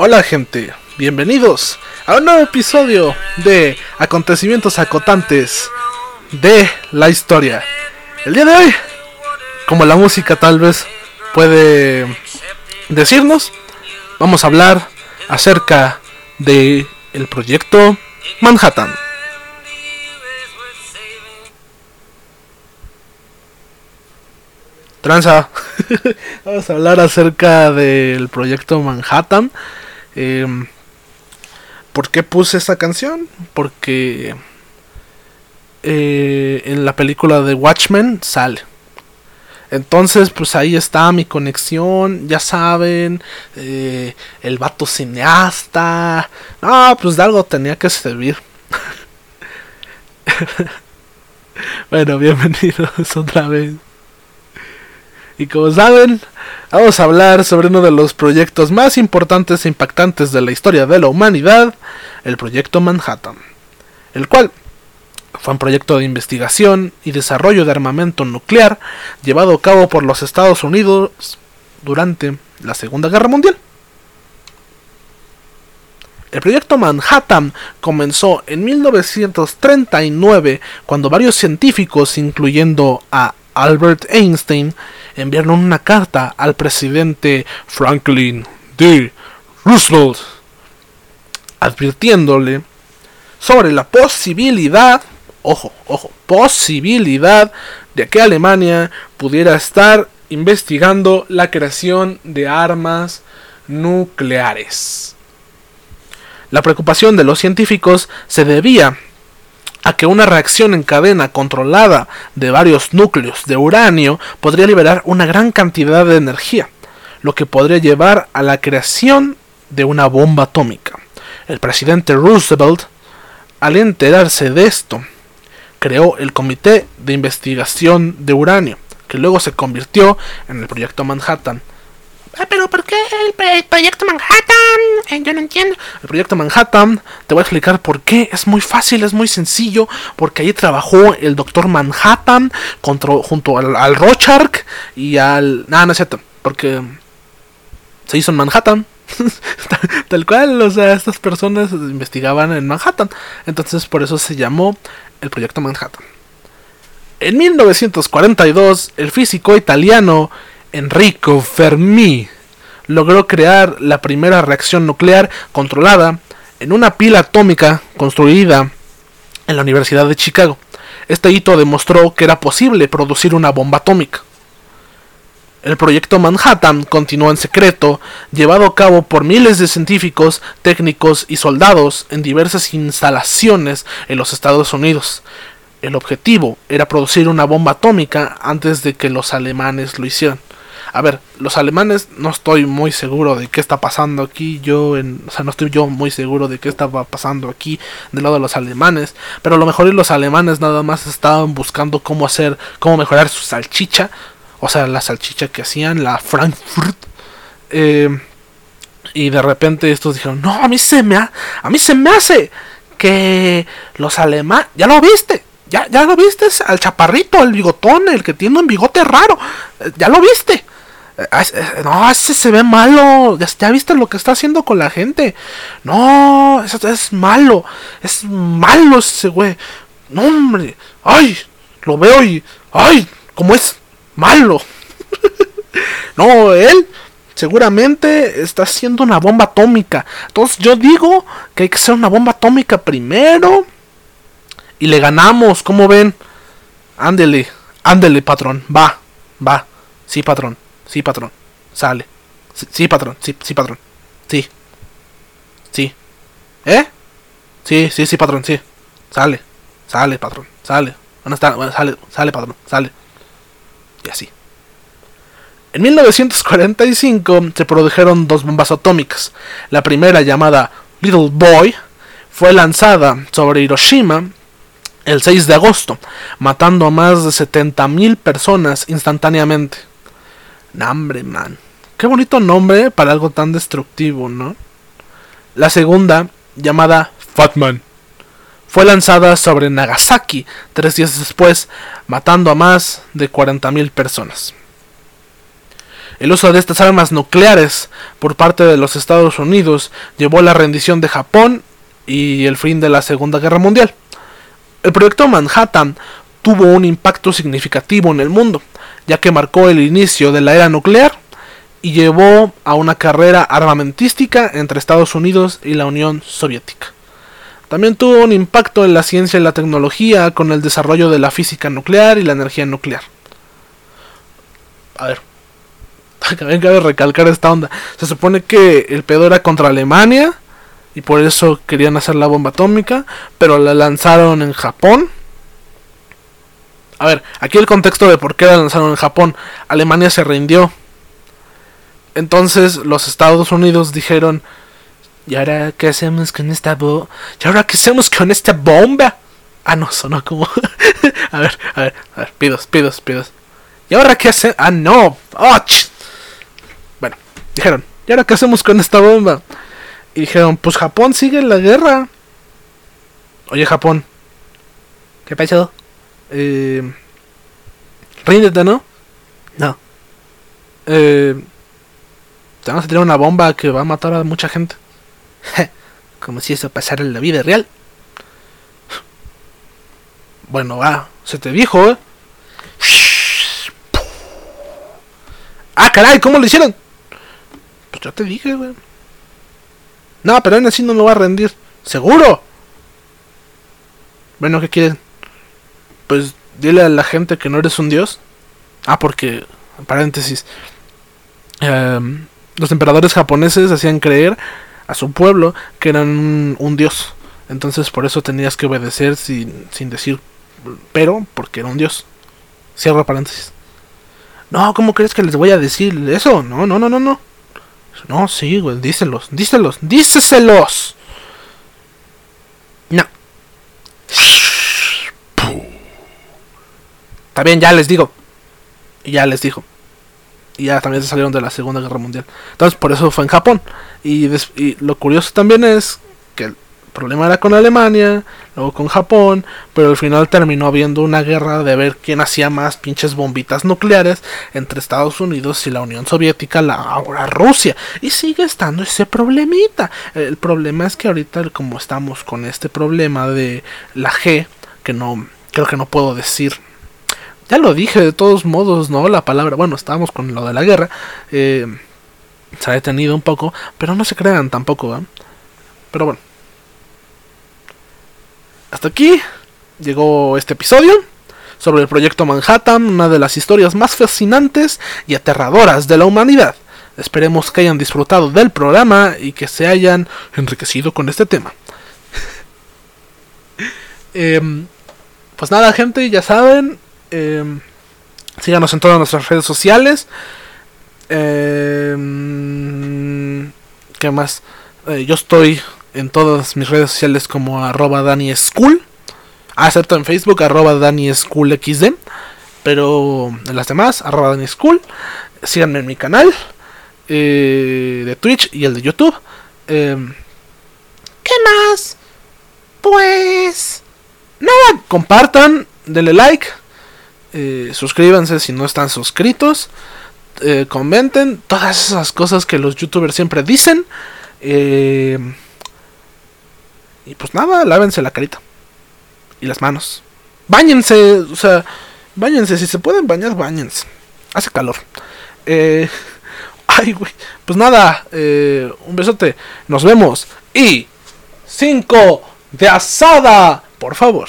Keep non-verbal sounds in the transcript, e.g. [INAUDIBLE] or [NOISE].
Hola gente, bienvenidos a un nuevo episodio de acontecimientos acotantes de la historia. El día de hoy, como la música tal vez puede decirnos, vamos a hablar acerca de el proyecto Manhattan. Tranza. [LAUGHS] Vamos a hablar acerca del proyecto Manhattan. Em, ¿Por qué puse esta canción? Porque eh, en la película de Watchmen sale. Entonces, pues ahí está mi conexión, ya saben, eh, el vato cineasta. No, pues de algo tenía que servir. [LAUGHS] bueno, bienvenidos [LAUGHS] otra vez. Y como saben, vamos a hablar sobre uno de los proyectos más importantes e impactantes de la historia de la humanidad, el proyecto Manhattan, el cual fue un proyecto de investigación y desarrollo de armamento nuclear llevado a cabo por los Estados Unidos durante la Segunda Guerra Mundial. El proyecto Manhattan comenzó en 1939 cuando varios científicos, incluyendo a Albert Einstein, enviaron una carta al presidente Franklin D. Roosevelt advirtiéndole sobre la posibilidad, ojo, ojo, posibilidad de que Alemania pudiera estar investigando la creación de armas nucleares. La preocupación de los científicos se debía a que una reacción en cadena controlada de varios núcleos de uranio podría liberar una gran cantidad de energía, lo que podría llevar a la creación de una bomba atómica. El presidente Roosevelt, al enterarse de esto, creó el Comité de Investigación de Uranio, que luego se convirtió en el Proyecto Manhattan, Ah, pero ¿por qué el, proyecto Manhattan? Eh, yo no entiendo. El proyecto Manhattan, te voy a explicar por qué. Es muy fácil, es muy sencillo. Porque allí trabajó el doctor Manhattan junto al, al y al. Nada, no es cierto. Porque se hizo en Manhattan. [LAUGHS] Tal cual, o sea, estas personas investigaban en Manhattan. Entonces, por eso se llamó el proyecto Manhattan. En 1942, el físico italiano Enrico Fermi logró crear la primera reacción nuclear controlada en una pila atómica construida en la Universidad de Chicago. Este hito demostró que era posible producir una bomba atómica. El proyecto Manhattan continuó en secreto, llevado a cabo por miles de científicos, técnicos y soldados en diversas instalaciones en los Estados Unidos. El objetivo era producir una bomba atómica antes de que los alemanes lo hicieran. A ver, los alemanes no estoy muy seguro de qué está pasando aquí. Yo, en, o sea, no estoy yo muy seguro de qué estaba pasando aquí del lado de los alemanes. Pero a lo mejor los alemanes nada más estaban buscando cómo hacer, cómo mejorar su salchicha. O sea, la salchicha que hacían, la Frankfurt. Eh, y de repente estos dijeron, no, a mí se me, a mí se me hace que los alemanes, ya lo viste, ya, ya lo viste al chaparrito, al bigotón, el que tiene un bigote raro, ya lo viste. Eh, no, ese se ve malo. Ya, viste lo que está haciendo con la gente. No, eso es malo. Es malo ese güey. No, hombre. Ay, lo veo y. Ay, como es malo. [LAUGHS] no, él seguramente está haciendo una bomba atómica. Entonces yo digo que hay que hacer una bomba atómica primero. Y le ganamos, ¿cómo ven? Ándele, ándele, patrón. Va, va. Sí, patrón. Sí, patrón. Sale. Sí, patrón. Sí, sí, patrón. Sí. Sí. ¿Eh? Sí, sí, sí, patrón. Sí. Sale. Sale, patrón. Sale. ¿Dónde está? Bueno, sale, sale, patrón. Sale. Y así. En 1945 se produjeron dos bombas atómicas. La primera, llamada Little Boy, fue lanzada sobre Hiroshima el 6 de agosto, matando a más de 70.000 personas instantáneamente. Nambre, man. Qué bonito nombre para algo tan destructivo, ¿no? La segunda, llamada Fatman, fue lanzada sobre Nagasaki tres días después, matando a más de 40.000 personas. El uso de estas armas nucleares por parte de los Estados Unidos llevó a la rendición de Japón y el fin de la Segunda Guerra Mundial. El proyecto Manhattan tuvo un impacto significativo en el mundo, ya que marcó el inicio de la era nuclear y llevó a una carrera armamentística entre Estados Unidos y la Unión Soviética. También tuvo un impacto en la ciencia y la tecnología con el desarrollo de la física nuclear y la energía nuclear. A ver, [LAUGHS] también cabe recalcar esta onda. Se supone que el pedo era contra Alemania y por eso querían hacer la bomba atómica, pero la lanzaron en Japón. A ver, aquí el contexto de por qué la lanzaron en Japón. Alemania se rindió. Entonces los Estados Unidos dijeron, ¿y ahora qué hacemos con esta bomba? ¿Y ahora qué hacemos con esta bomba? Ah, no, sonó como... [LAUGHS] a ver, a ver, a ver, pidos, pidos, pidos. ¿Y ahora qué hacemos? Ah, no. ¡Oh, bueno, dijeron, ¿y ahora qué hacemos con esta bomba? Y dijeron, pues Japón sigue en la guerra. Oye, Japón. ¿Qué pasó? Eh, ríndete, ¿no? No. Eh, te vamos a tirar una bomba que va a matar a mucha gente. Como si eso pasara en la vida real. Bueno, va, se te dijo, ¿eh? Ah, caray, ¿cómo lo hicieron? Pues yo te dije, güey. No, pero aún así no me va a rendir. ¿Seguro? Bueno, ¿qué quieren? Pues dile a la gente que no eres un dios. Ah, porque, paréntesis, em, los emperadores japoneses hacían creer a su pueblo que eran un, dios. Entonces por eso tenías que obedecer sin, sin decir pero, porque era un dios. Cierro paréntesis. No, ¿cómo crees que les voy a decir eso? No, no, no, no, no. No, sí, güey, díselos, díselos, díceselos. No. Bien, ya les digo. Y ya les dijo. Y ya también se salieron de la Segunda Guerra Mundial. Entonces, por eso fue en Japón. Y, y lo curioso también es que problema era con Alemania, luego con Japón, pero al final terminó habiendo una guerra de ver quién hacía más pinches bombitas nucleares entre Estados Unidos y la Unión Soviética, la ahora Rusia. Y sigue estando ese problemita. El problema es que ahorita como estamos con este problema de la G, que no creo que no puedo decir ya lo dije de todos modos, ¿no? La palabra, bueno, estábamos con lo de la guerra, eh, se ha detenido un poco, pero no se crean tampoco, ¿eh? Pero bueno, hasta aquí llegó este episodio sobre el proyecto Manhattan, una de las historias más fascinantes y aterradoras de la humanidad. Esperemos que hayan disfrutado del programa y que se hayan enriquecido con este tema. [LAUGHS] Em, pues nada, gente, ya saben. Em, síganos en todas nuestras redes sociales. Em, ¿Qué más? Eh, yo estoy en todas mis redes sociales como arroba Dani. Acepto en Facebook arroba. Pero en las demás, arroba Dani. Síganme en mi canal eh, de Twitch y el de YouTube. Em, ¿Qué más? Pues... Nada, compartan, denle like. Eh, suscríbanse si no están suscritos. Eh, comenten todas esas cosas que los youtubers siempre dicen. Eh, y pues nada, lávense la carita. Y las manos. Báñense, o sea, báñense. Si se pueden bañar, báñense. Hace calor. [LAUGHS] Ay, güey. Pues nada, un besote. Nos vemos. Y... 5 de asada. Por favor.